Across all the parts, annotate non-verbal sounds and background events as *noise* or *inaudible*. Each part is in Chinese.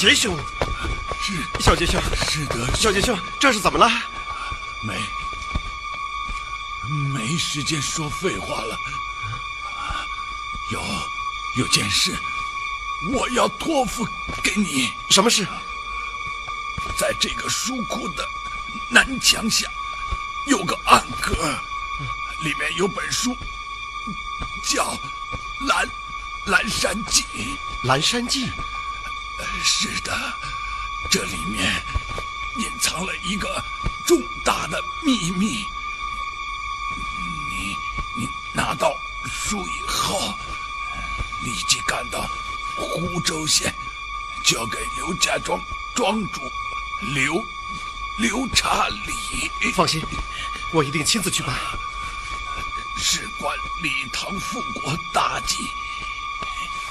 杰兄，是小杰兄，是的，小杰兄，这是怎么了？没没时间说废话了。有有件事，我要托付给你。什么事？在这个书库的南墙下有个暗格，里面有本书，叫《蓝蓝山记》。蓝山记。呃是的，这里面隐藏了一个重大的秘密。你你拿到书以后，立即赶到湖州县，交给刘家庄庄主刘刘查理。放心，我一定亲自去办。事关李唐复国大计，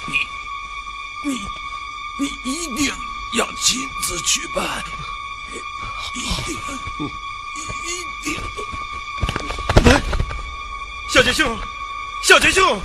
你你你一定要亲自去办，一定一定。哎，小杰兄，小杰兄，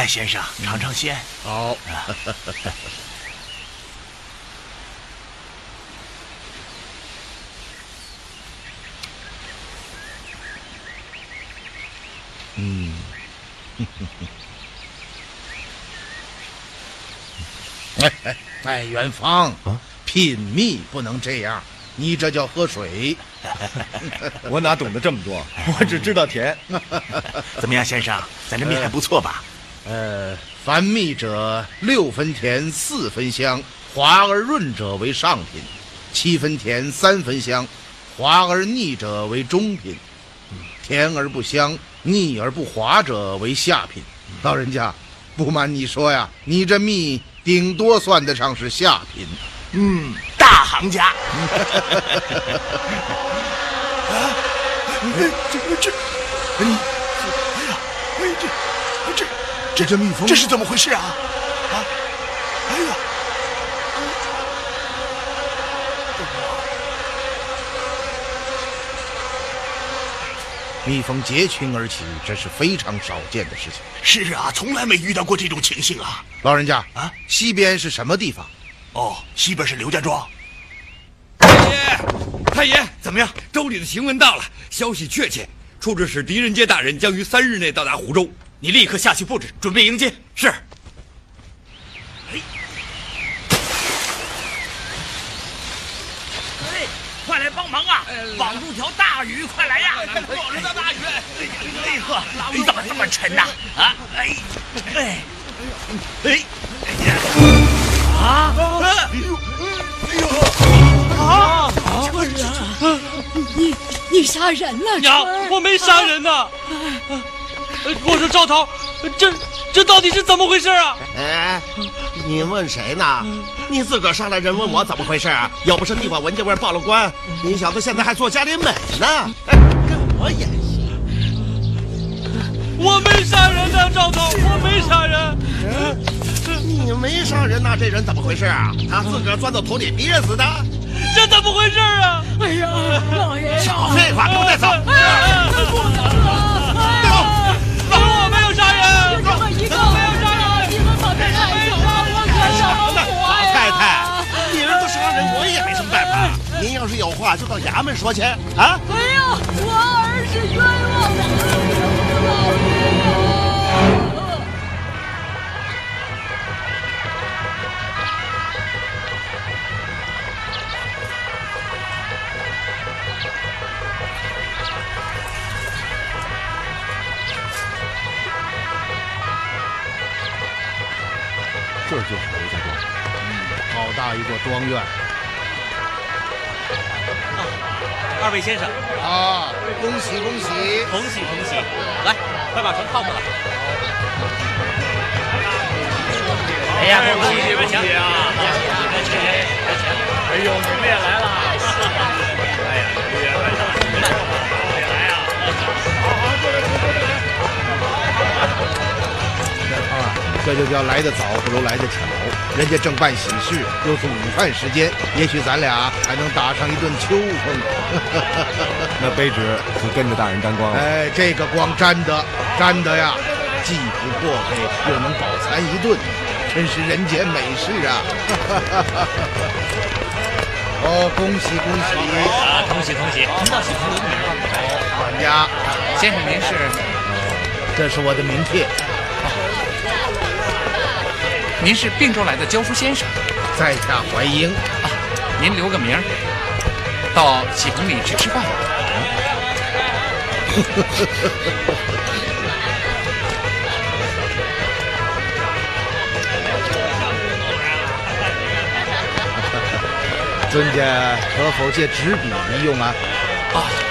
来，先生尝尝鲜。好，嗯，哎 *laughs* 哎哎，元芳，品蜜不能这样，你这叫喝水。*laughs* 我哪懂得这么多？我只知道甜。*laughs* 怎么样，先生，咱这蜜还不错吧？呃，凡蜜者，六分甜，四分香，滑而润者为上品；七分甜，三分香，滑而腻者为中品；甜而不香，腻而不滑者为下品。老人家，不瞒你说呀，你这蜜顶多算得上是下品。嗯，大行家。啊，*laughs* 这这，这这这这蜜蜂，这是怎么回事啊？啊，哎呀！蜜蜂结群而起，这是非常少见的事情。是啊，从来没遇到过这种情形啊。老人家啊，西边是什么地方？哦，西边是刘家庄。太爷，太爷，怎么样？州里的行文到了，消息确切，处置使狄仁杰大人将于三日内到达湖州。你立刻下去布置，准备迎接。是。哎，快来帮忙啊！绑住条大鱼，快来呀！绑住条大鱼！哎呵，你怎么这么沉呐？啊！哎哎哎！啊！哎呦！哎呦！啊！春儿，你你杀人了？娘，我没杀人呐！*laughs* 我说赵涛，这这到底是怎么回事啊？哎，你问谁呢？你自个儿上来人问我怎么回事啊？要不是地方文件柜报了官，你小子现在还做家里美呢，哎，跟我演戏。我没杀人呐，赵涛，我没杀人。你没杀人呐？这人怎么回事啊？他自个儿钻到土里憋死的。这怎么回事啊？哎呀，老爷！少废话，给我带走！不能啊！我没有杀人，就这么一个，没有杀人，你们把他带走，我可怎么活呀？老太太，你儿子杀人，我也没什么办法。您要是有话，就到衙门说去啊！哎呀，我儿是冤枉的，老爷呀！这大一座庄园。二位先生啊，恭喜恭喜，恭喜恭喜！来，快把船靠过来。哎呀，恭喜恭喜啊！哎呦，你们也来了！这就叫来得早不如来得巧。人家正办喜事，又是午饭时间，也许咱俩还能打上一顿秋风。*laughs* 那卑职就跟着大人沾光了。哎，这个光沾的，沾的呀，既不破费，又能饱餐一顿，真是人间美事啊！*laughs* 哦，恭喜恭喜！啊，恭喜恭喜！您到喜朋留个名吧。管家，先生您是？这是我的名片。您是并州来的教书先生，在下怀英。啊，您留个名儿，到喜棚里去吃饭。*laughs* 尊家可否借纸笔一用啊？啊。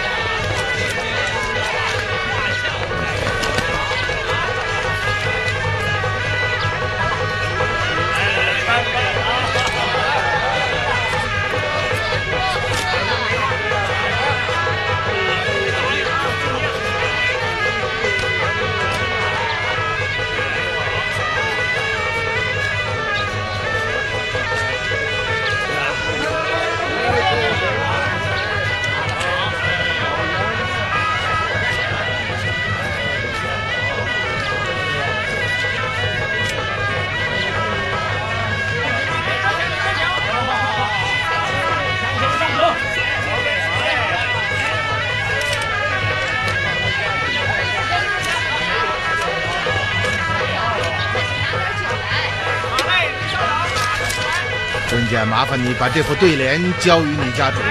麻烦你把这副对联交与你家主人。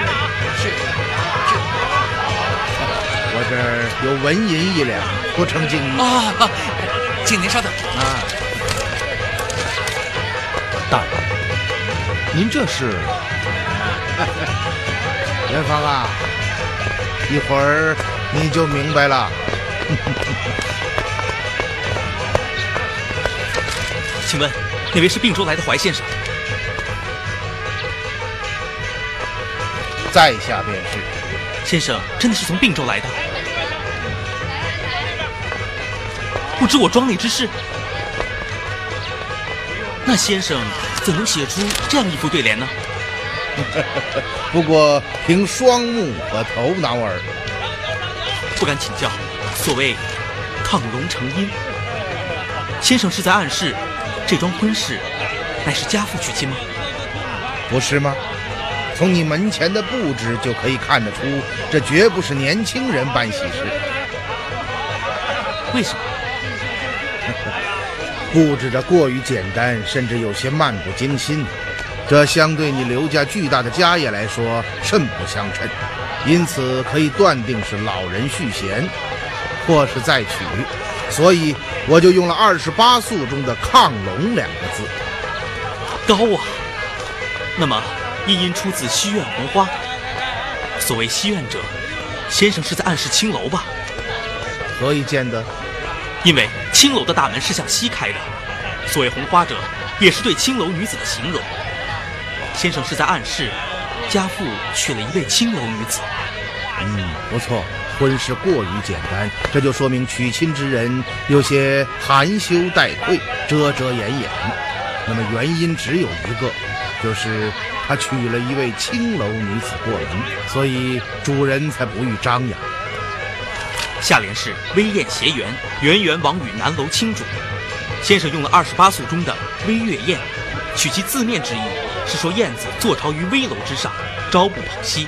是我这儿有纹银一两，不成敬意。啊，啊请您稍等。啊，大人，您这是 *laughs* 元芳啊，一会儿你就明白了。*laughs* 请问哪位是并州来的怀先生？在下便是。先生真的是从并州来的？不知我庄内之事。那先生怎能写出这样一副对联呢？*laughs* 不过凭双目和头脑耳。不敢请教，所谓亢龙成阴，先生是在暗示这桩婚事乃是家父娶亲吗？不是吗？从你门前的布置就可以看得出，这绝不是年轻人办喜事。为什么？*laughs* 布置的过于简单，甚至有些漫不经心，这相对你刘家巨大的家业来说甚不相称，因此可以断定是老人续弦，或是再娶，所以我就用了二十八宿中的“亢龙”两个字。高啊！那么一因出自西苑红花，所谓西苑者，先生是在暗示青楼吧？何以见得？因为青楼的大门是向西开的，所谓红花者，也是对青楼女子的形容。先生是在暗示，家父娶了一位青楼女子。嗯，不错，婚事过于简单，这就说明娶亲之人有些含羞带愧、遮遮掩掩。那么原因只有一个，就是他娶了一位青楼女子过门，所以主人才不予张扬。下联是“微燕谐园，圆圆王与南楼青主”。先生用了二十八宿中的“微月燕”，取其字面之意，是说燕子坐巢于危楼之上，朝不保夕，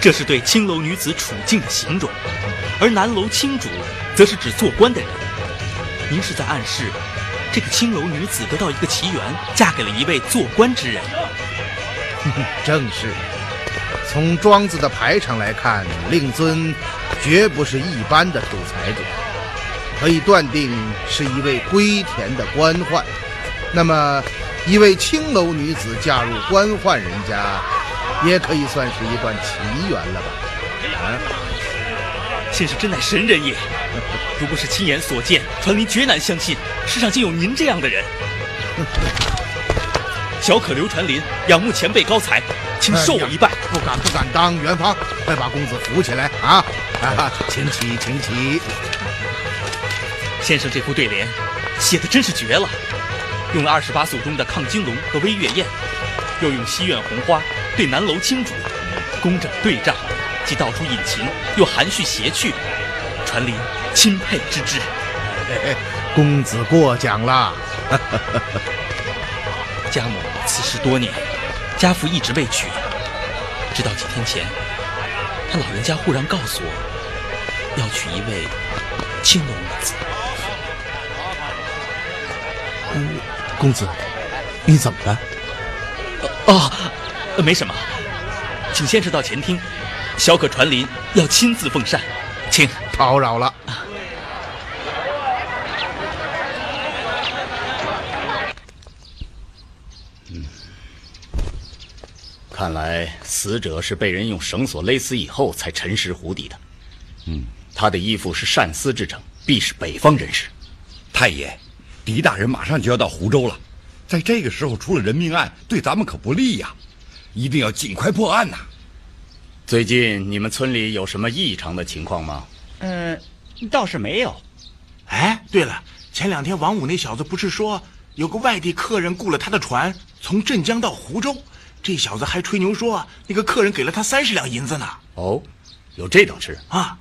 这是对青楼女子处境的形容；而南楼青主，则是指做官的人。您是在暗示，这个青楼女子得到一个奇缘，嫁给了一位做官之人。*laughs* 正是。从庄子的排场来看，令尊绝不是一般的土财主，可以断定是一位归田的官宦。那么，一位青楼女子嫁入官宦人家，也可以算是一段奇缘了吧？啊，先生真乃神人也！如果是亲眼所见，传林绝难相信世上竟有您这样的人。小可刘传林仰慕前辈高才，请受我一拜。不敢不敢当，元芳，快把公子扶起来啊！啊，请起，请起。先生这副对联写的真是绝了，用了二十八宿中的亢金龙和微月燕，又用西苑红花对南楼青竹，工整对仗，既道出隐情，又含蓄谐趣，传林钦佩之至。公子过奖了。*laughs* 家母辞世多年，家父一直未娶，直到几天前，他老人家忽然告诉我，要娶一位青楼女子。嗯，公子，你怎么了？哦，呃没什么，请先生到前厅，小可传林要亲自奉膳，请。叨扰了。看来死者是被人用绳索勒死以后才沉尸湖底的。嗯，他的衣服是善丝制成，必是北方人士。太爷，狄大人马上就要到湖州了，在这个时候出了人命案，对咱们可不利呀！一定要尽快破案呐！最近你们村里有什么异常的情况吗？嗯，倒是没有。哎，对了，前两天王五那小子不是说有个外地客人雇了他的船，从镇江到湖州？这小子还吹牛说那个客人给了他三十两银子呢。哦，有这等事啊？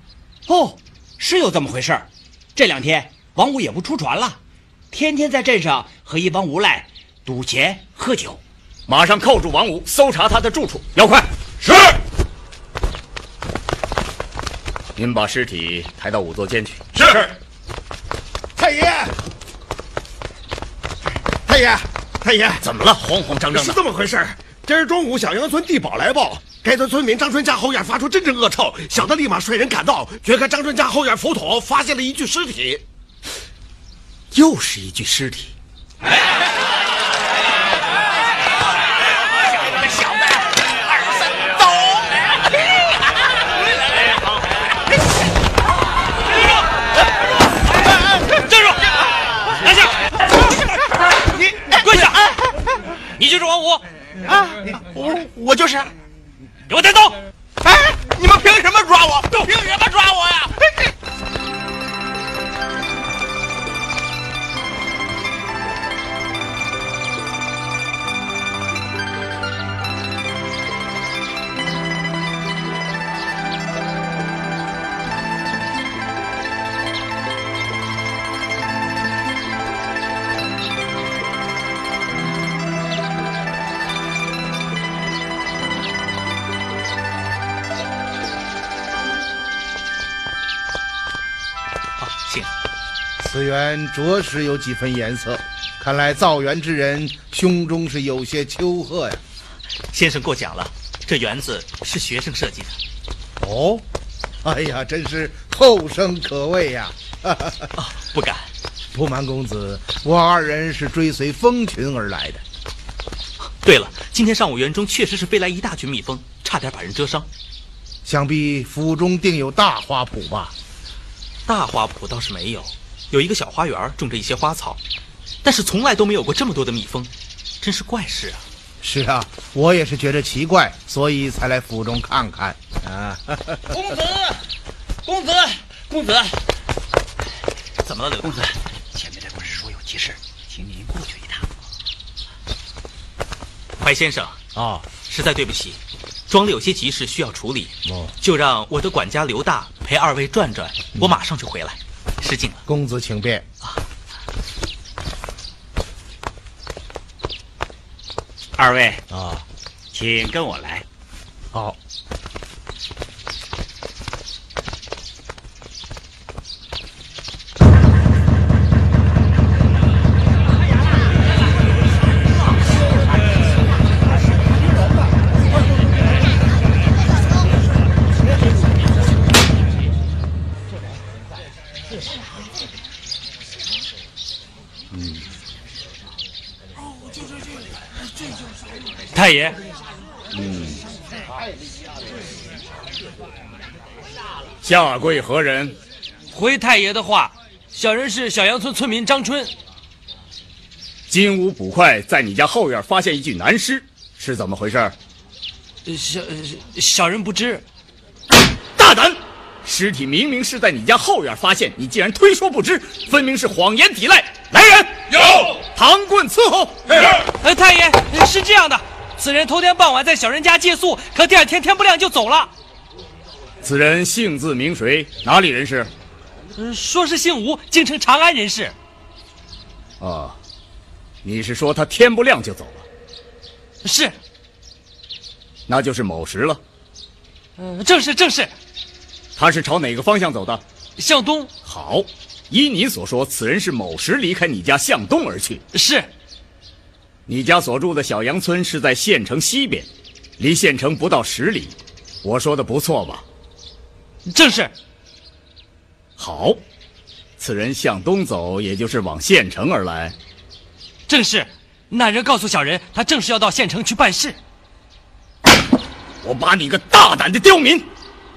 哦，是有这么回事儿。这两天王五也不出船了，天天在镇上和一帮无赖赌钱喝酒。马上扣住王五，搜查他的住处，要快！是。您把尸体抬到仵作间去。是。太爷，太爷，太爷，怎么了？慌慌张张的。是这么回事儿今儿中午，小杨村地保来报，该村村民张春家后院发出阵阵恶臭，小的立马率人赶到，掘开张春家后院浮土，发现了一具尸体。又是一具尸体。站住！拿下！你跪下！你就是王五啊？我我就是。给我带走！哎，你们凭什么抓我？凭什么抓我呀？此园着实有几分颜色，看来造园之人胸中是有些丘壑呀。先生过奖了，这园子是学生设计的。哦，哎呀，真是后生可畏呀！*laughs* 哦，不敢。不瞒公子，我二人是追随蜂群而来的。对了，今天上午园中确实是飞来一大群蜜蜂，差点把人蛰伤。想必府中定有大花圃吧？大花圃倒是没有，有一个小花园，种着一些花草，但是从来都没有过这么多的蜜蜂，真是怪事啊！是啊，我也是觉得奇怪，所以才来府中看看啊。公子，公子，公子，怎么了，刘公子？前面的管事说有急事，请您过去一趟。白先生啊，实在对不起，庄里有些急事需要处理，哦，就让我的管家刘大陪二位转转，我马上就回来。失敬了，公子请便啊。二位啊，请跟我来。好。太爷，嗯，下跪何人？回太爷的话，小人是小杨村村民张春。金乌捕快在你家后院发现一具男尸，是怎么回事？小小人不知。大胆！尸体明明是在你家后院发现，你竟然推说不知，分明是谎言抵赖。来人，有唐棍伺候。哎，太爷是这样的，此人头天傍晚在小人家借宿，可第二天天不亮就走了。此人姓字名谁？哪里人士？嗯，说是姓吴，京城长安人士。啊，你是说他天不亮就走了？是。那就是卯时了。嗯，正是正是。他是朝哪个方向走的？向东。好，依你所说，此人是卯时离开你家向东而去。是。你家所住的小杨村是在县城西边，离县城不到十里。我说的不错吧？正是。好，此人向东走，也就是往县城而来。正是。那人告诉小人，他正是要到县城去办事。我把你个大胆的刁民！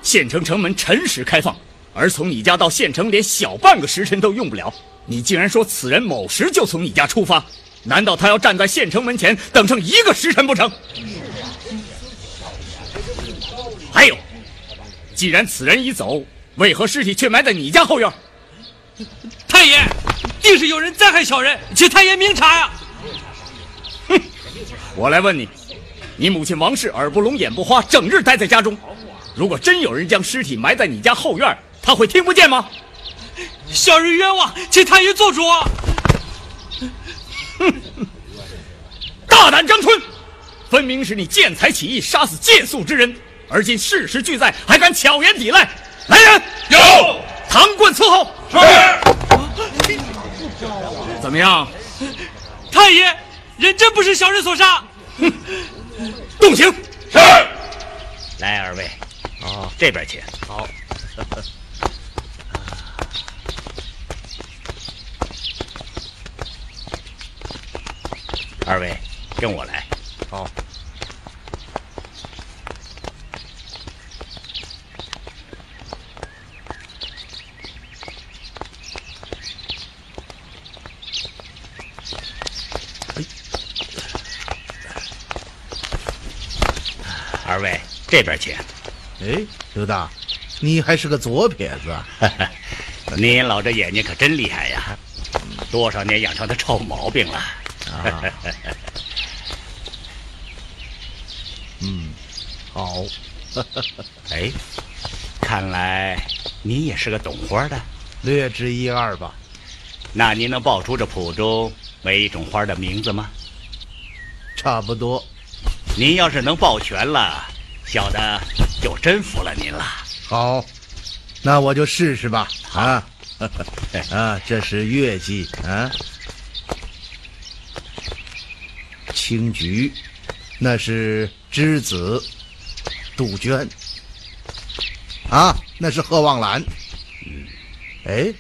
县城城门辰时开放，而从你家到县城连小半个时辰都用不了。你竟然说此人某时就从你家出发？难道他要站在县城门前等上一个时辰不成？还有，既然此人已走，为何尸体却埋在你家后院？太爷，定是有人灾害小人，请太爷明察呀！哼，我来问你，你母亲王氏耳不聋眼不花，整日待在家中。如果真有人将尸体埋在你家后院，他会听不见吗？小人冤枉，请太爷做主。哼，*laughs* 大胆张春，分明是你见财起意，杀死借宿之人，而今事实俱在，还敢巧言抵赖！来人，有唐棍伺候。是。怎么样？太爷，人真不是小人所杀。哼，*laughs* 动刑。是。来，二位，哦，这边请。好。二位，跟我来。好。二位这边请。哎，刘大，你还是个左撇子啊！*laughs* 您老这眼睛可真厉害呀，多少年养成的臭毛病了。啊嗯，好。*laughs* 哎，看来你也是个懂花的，略知一二吧。那您能报出这谱中每一种花的名字吗？差不多。您要是能报全了，小的就真服了您了。好，那我就试试吧。啊，*laughs* 啊，这是月季啊，青菊，那是栀子，杜鹃，啊，那是鹤望兰。哎，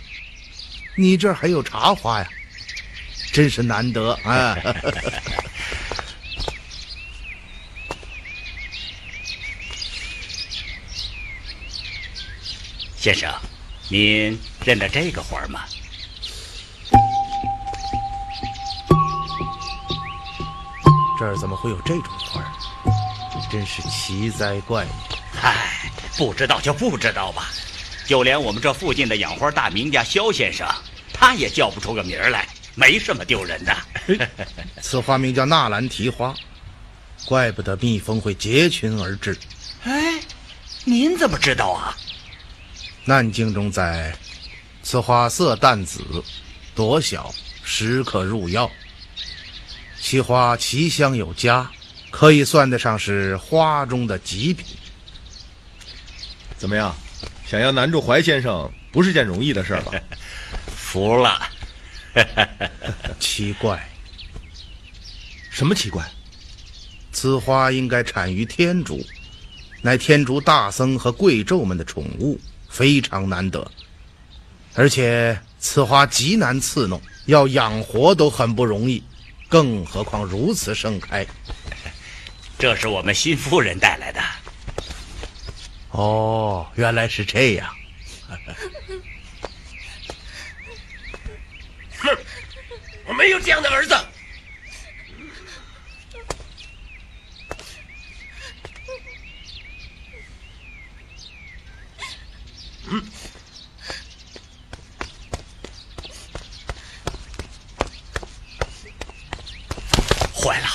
你这儿还有茶花呀，真是难得啊！*laughs* 先生，您认得这个花吗？这儿怎么会有这种？真是奇哉怪也！嗨，不知道就不知道吧。就连我们这附近的养花大名家肖先生，他也叫不出个名儿来，没什么丢人的。*laughs* 此花名叫纳兰提花，怪不得蜜蜂会结群而至。哎，您怎么知道啊？难经中载，此花色淡紫，朵小，时可入药。其花奇香有佳，可以算得上是花中的极品。怎么样？想要难住怀先生，不是件容易的事儿吧？*laughs* 服了。*laughs* 奇怪，什么奇怪？此花应该产于天竺，乃天竺大僧和贵胄们的宠物，非常难得。而且此花极难刺弄，要养活都很不容易，更何况如此盛开。这是我们新夫人带来的。哦，原来是这样。哼，我没有这样的儿子。嗯，坏了，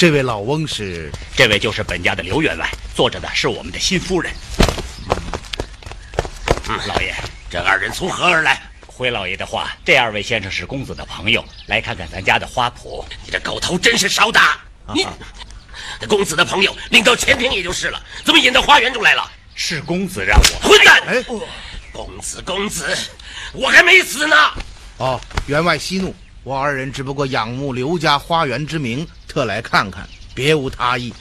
这位老翁是？这位就是本家的刘员外，坐着的是我们的新夫人。嗯，老爷，这二人从何而来？回老爷的话，这二位先生是公子的朋友，来看看咱家的花圃。你这狗头真是少打！你，这公子的朋友领到前庭也就是了，怎么引到花园中来了？是公子让我。混蛋！哎，公子，公子，我还没死呢！哦，员外息怒，我二人只不过仰慕刘家花园之名，特来看看，别无他意。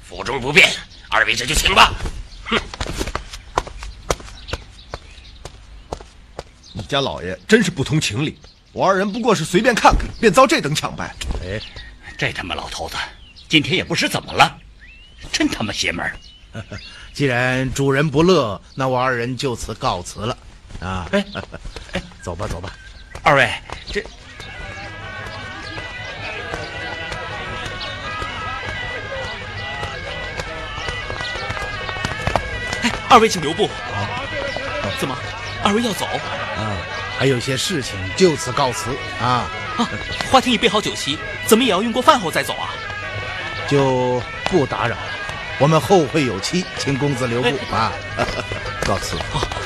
府中不便，二位这就请吧。哼，你家老爷真是不通情理，我二人不过是随便看看，便遭这等抢败。哎，这他妈老头子，今天也不知怎么了，真他妈邪门儿。*laughs* 既然主人不乐，那我二人就此告辞了。啊，哎，*laughs* 哎，走吧，走吧。二位，这哎，二位请留步。好，怎么，二位要走？啊，还有些事情，就此告辞啊。啊，花厅已备好酒席，怎么也要用过饭后再走啊？就不打扰了，我们后会有期，请公子留步啊。*laughs* 告辞。这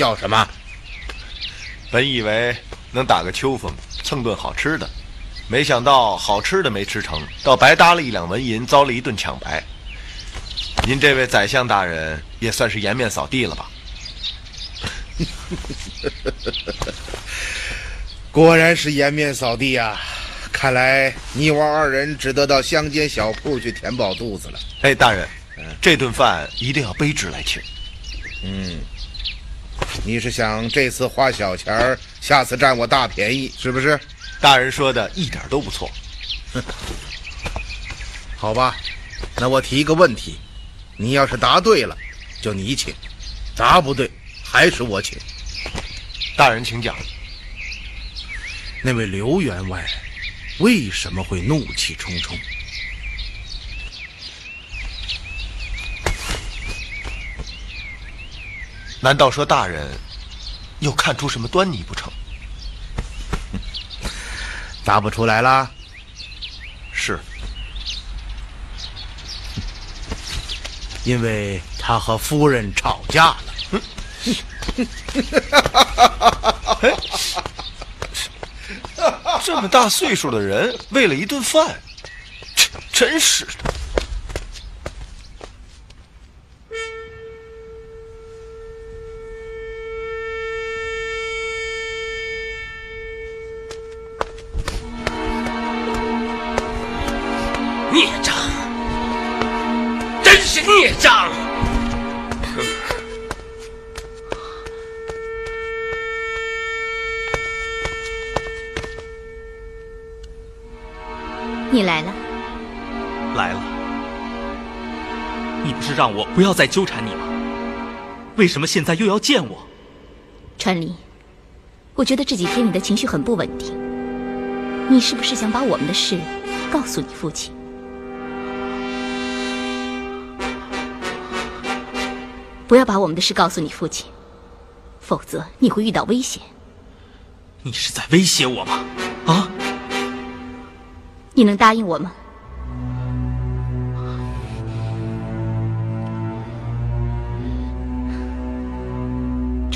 笑什么？本以为能打个秋风，蹭顿好吃的，没想到好吃的没吃成，倒白搭了一两文银，遭了一顿抢白。您这位宰相大人也算是颜面扫地了吧？*laughs* 果然是颜面扫地呀、看来你我二人只得到乡间小铺去填饱肚子了。哎，大人，这顿饭一定要卑职来请。嗯，你是想这次花小钱儿，下次占我大便宜，是不是？大人说的一点都不错。*laughs* 好吧，那我提一个问题，你要是答对了，就你请；答不对，还是我请。大人请讲。那位刘员外为什么会怒气冲冲？难道说大人又看出什么端倪不成？*laughs* 答不出来啦？是，*laughs* 因为他和夫人吵架了。*laughs* 这么大岁数的人，为了一顿饭，真真是的。让我不要再纠缠你吗？为什么现在又要见我？川离，我觉得这几天你的情绪很不稳定。你是不是想把我们的事告诉你父亲？不要把我们的事告诉你父亲，否则你会遇到危险。你是在威胁我吗？啊？你能答应我吗？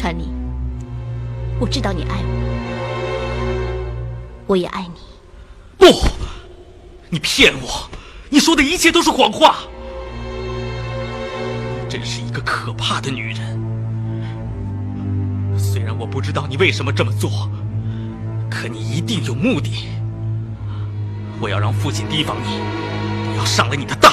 川离，我知道你爱我，我也爱你。不，你骗我！你说的一切都是谎话。真是一个可怕的女人。虽然我不知道你为什么这么做，可你一定有目的。我要让父亲提防你，不要上了你的当。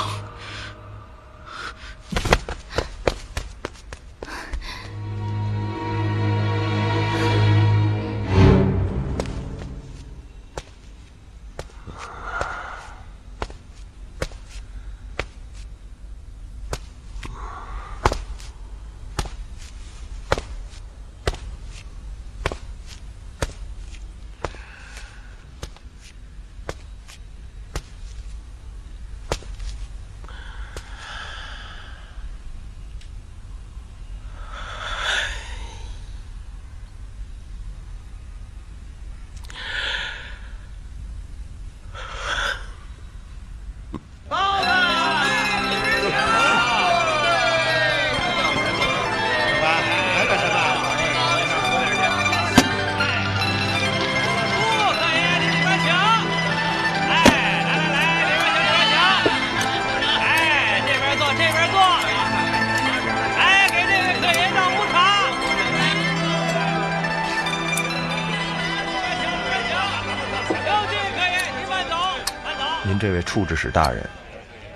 处置使大人，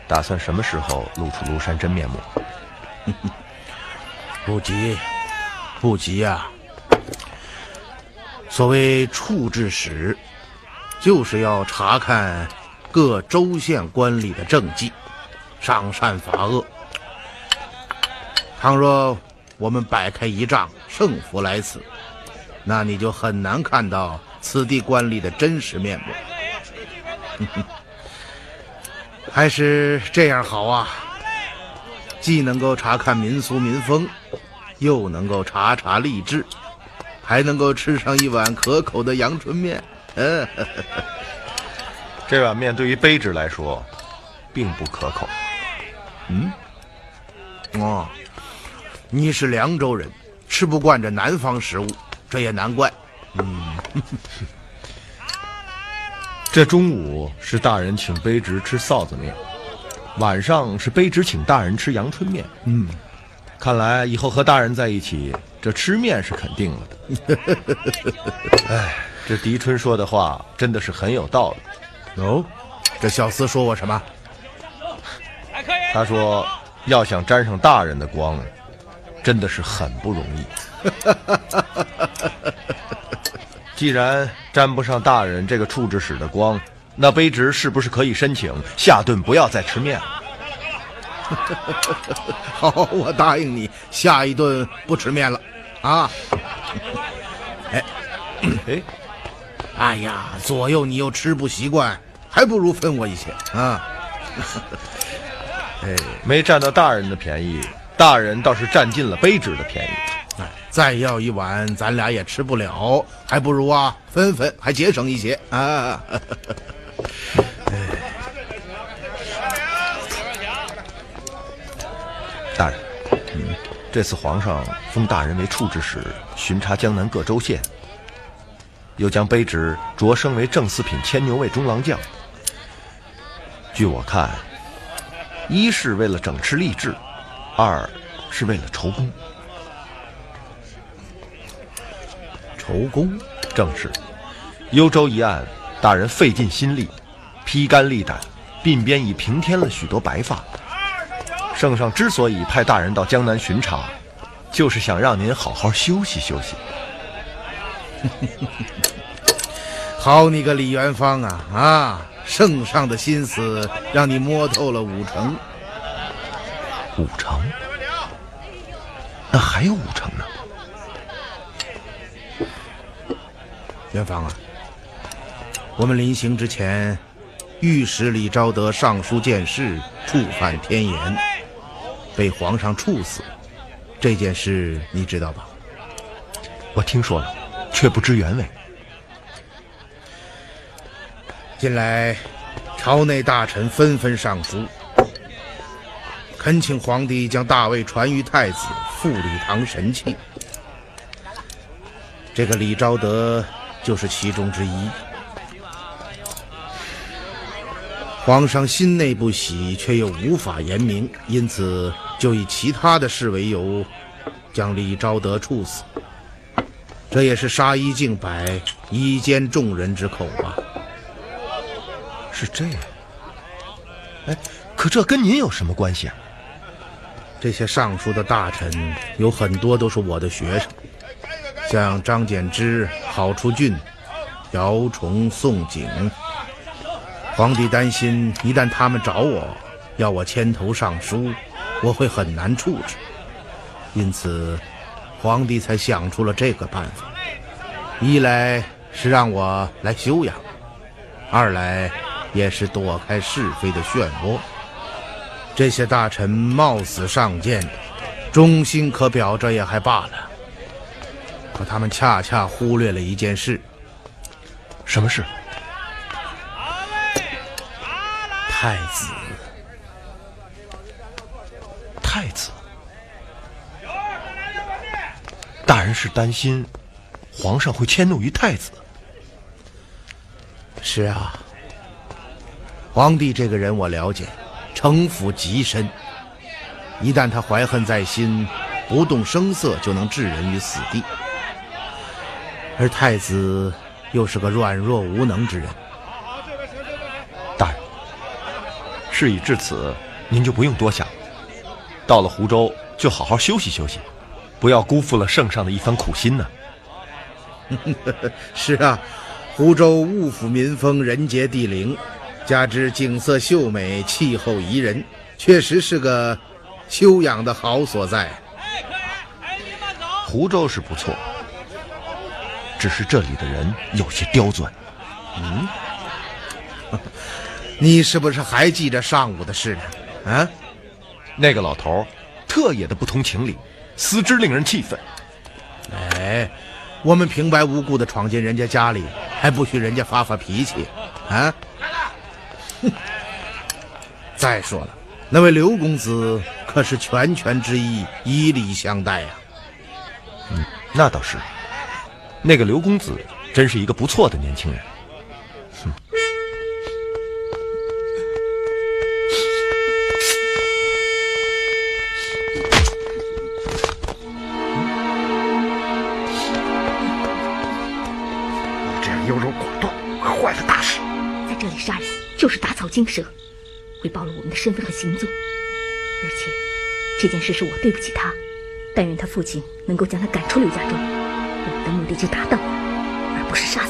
打算什么时候露出庐山真面目？*laughs* 不急，不急呀、所谓处置使，就是要查看各州县官吏的政绩，赏善罚恶。倘若我们摆开一仗，胜负来此，那你就很难看到此地官吏的真实面目。还是这样好啊，既能够查看民俗民风，又能够查查吏治，还能够吃上一碗可口的阳春面。嗯，*laughs* 这碗面对于卑职来说，并不可口。嗯，哦，你是凉州人，吃不惯这南方食物，这也难怪。嗯，*laughs* 这中午是大人请卑职吃臊子面，晚上是卑职请大人吃阳春面。嗯，看来以后和大人在一起，这吃面是肯定了的。*laughs* 哎，这狄春说的话真的是很有道理。哦，这小厮说我什么？他说：“要想沾上大人的光，真的是很不容易。*laughs* 既然沾不上大人这个处置使的光，那卑职是不是可以申请下顿不要再吃面了？*laughs* 好，我答应你，下一顿不吃面了。啊，哎，哎，哎呀，左右你又吃不习惯，还不如分我一些啊。*laughs* 哎，没占到大人的便宜，大人倒是占尽了卑职的便宜。再要一碗，咱俩也吃不了，还不如啊分分，还节省一些啊。*laughs* 大人，嗯，这次皇上封大人为处置使，巡查江南各州县，又将卑职擢升为正四品牵牛卫中郎将。据我看，一是为了整治吏治，二是为了筹功。筹功，正是。幽州一案，大人费尽心力，披肝沥胆，鬓边已平添了许多白发。圣上之所以派大人到江南巡查，就是想让您好好休息休息。*laughs* 好你个李元芳啊啊！圣上的心思让你摸透了五成。五成？那还有五成呢？元芳啊，我们临行之前，御史李昭德上书谏事，触犯天言，被皇上处死。这件事你知道吧？我听说了，却不知原委。近来，朝内大臣纷纷上书，恳请皇帝将大位传于太子，复礼堂神器。这个李昭德就是其中之一。皇上心内不喜，却又无法言明，因此就以其他的事为由，将李昭德处死。这也是杀一儆百，以奸众人之口吧。是这样。哎，可这跟您有什么关系啊？这些尚书的大臣有很多都是我的学生，像张柬之、郝初俊、姚崇、宋璟。皇帝担心，一旦他们找我，要我牵头上书，我会很难处置，因此，皇帝才想出了这个办法：一来是让我来休养，二来也是躲开是非的漩涡。这些大臣冒死上谏，忠心可表，这也还罢了。可他们恰恰忽略了一件事。什么事？太子。太子。大人是担心皇上会迁怒于太子。是啊。皇帝这个人我了解。城府极深，一旦他怀恨在心，不动声色就能置人于死地。而太子又是个软弱无能之人。大人，事已至此，您就不用多想。到了湖州，就好好休息休息，不要辜负了圣上的一番苦心呢。*laughs* 是啊，湖州物阜民丰，人杰地灵。加之景色秀美，气候宜人，确实是个休养的好所在。湖州是不错，只是这里的人有些刁钻。嗯，*laughs* 你是不是还记着上午的事呢？啊，那个老头特野的不通情理，思之令人气愤。哎，我们平白无故的闯进人家家里，还不许人家发发脾气？啊？再说了，那位刘公子可可是拳拳之意，以礼相待啊。嗯，那倒是。那个刘公子真是一个不错的年轻人。这样优柔寡断，会坏了大事。在这里杀人就是打草惊蛇，会暴露我们的身份和行踪。而且这件事是我对不起他，但愿他父亲能够将他赶出刘家庄，的目的就达到了，而不是杀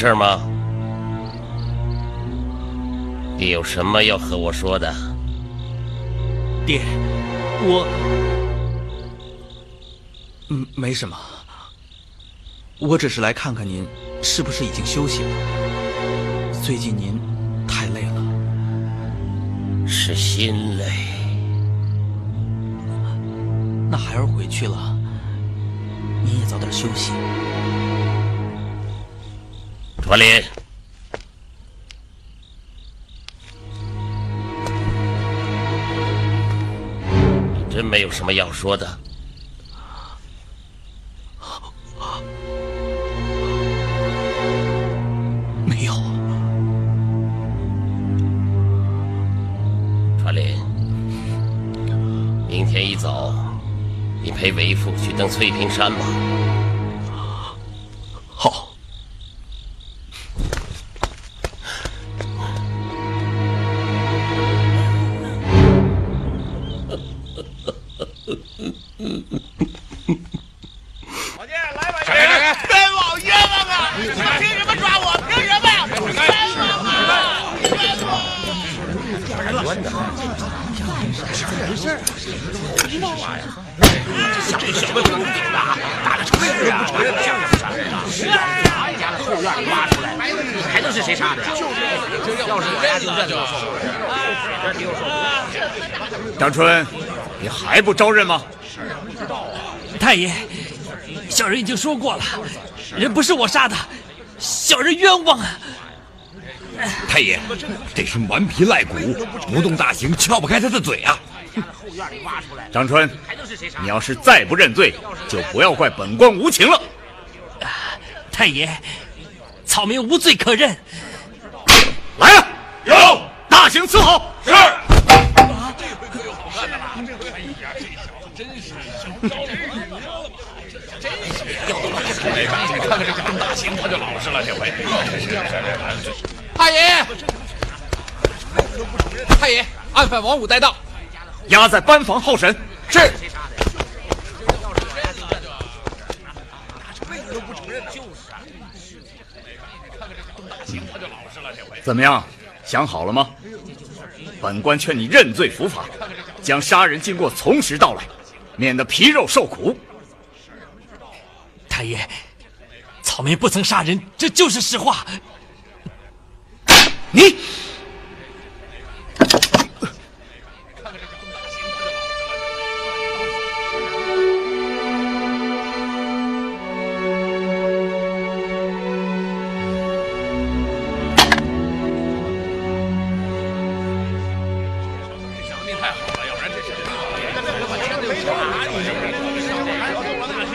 事吗？你有什么要和我说的？爹，我，嗯，没什么，我只是来看看您是不是已经休息了。最近您太累了，是心累。那孩儿回去了，您也早点休息。传林，你真没有什么要说的？没有。传林，明天一早，你陪为父去登翠屏山吧。还不招认吗？太爷，小人已经说过了，人不是我杀的，小人冤枉啊！太爷，这是顽皮赖骨，不动大刑，撬不开他的嘴啊！张春，你要是再不认罪，就不要怪本官无情了。太爷，草民无罪可认。来呀！有大刑伺候。是。你看看这个邓大兴，他就老实了，这回。*laughs* 太爷，太爷，案犯王五带到，押在班房候审。是。怎么样，想好了吗？本官劝你认罪伏法，将杀人经过从实道来，免得皮肉受苦。太爷，草民不曾杀人，这就是实话。*coughs* 你，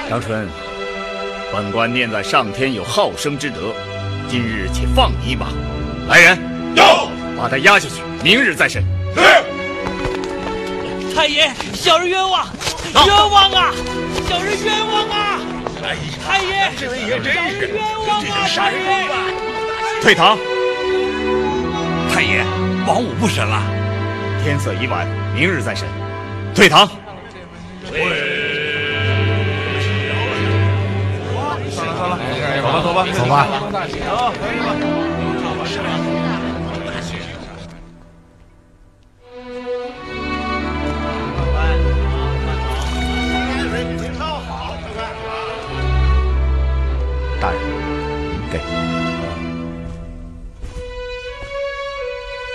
张春，本官念在上天有好生之德，今日且放你一马。来人，有，把他押下去，明日再审。是太爷，小人冤枉，冤枉啊！小人冤枉啊！太爷，这位也真是冤枉啊！杀人太爷，退堂。太爷，王五不审了，天色已晚，明日再审。退堂。走吧走吧走吧。可以了是大人给。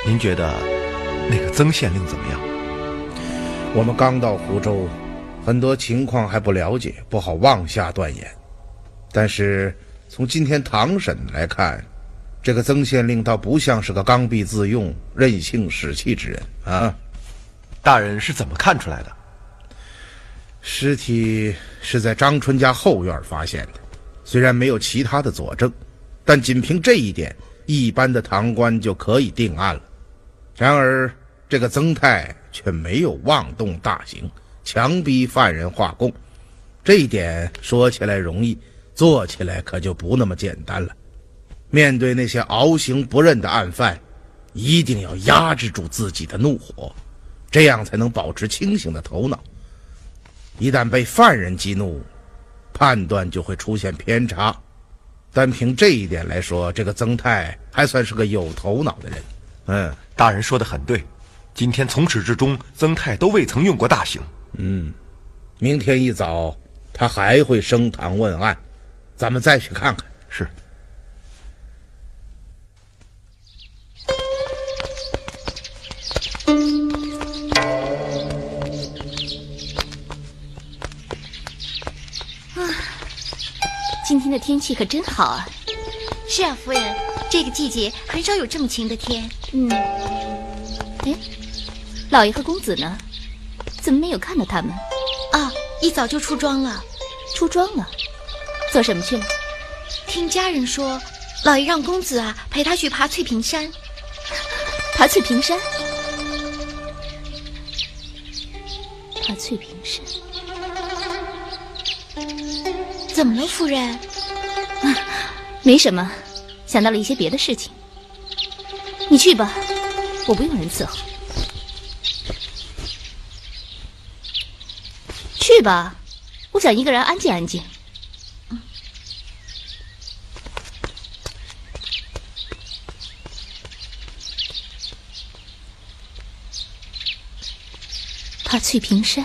您觉得那个曾县令怎么样？我们刚到湖州很多情况还不了解不好妄下断言。但是从今天堂审来看，这个曾县令倒不像是个刚愎自用、任性使气之人啊。大人是怎么看出来的？尸体是在张春家后院发现的，虽然没有其他的佐证，但仅凭这一点，一般的堂官就可以定案了。然而，这个曾泰却没有妄动大刑，强逼犯人画供，这一点说起来容易，做起来可就不那么简单了。面对那些熬刑不认的案犯，一定要压制住自己的怒火，这样才能保持清醒的头脑。一旦被犯人激怒，判断就会出现偏差。单凭这一点来说，这个曾泰还算是个有头脑的人。嗯，大人说的很对。今天从始至终，曾泰都未曾用过大刑。嗯，明天一早他还会升堂问案，咱们再去看看。是。啊，今天的天气可真好啊！是啊，夫人，这个季节很少有这么晴的天。嗯，哎，老爷和公子呢？怎么没有看到他们？啊，一早就出庄了。出庄了？做什么去？了？听家人说，老爷让公子啊陪他去爬翠屏山。爬翠屏山？爬翠屏山？怎么了，夫人？啊，没什么，想到了一些别的事情。你去吧，我不用人？伺候。去吧，我想一个人？安静安静。爬翠屏山，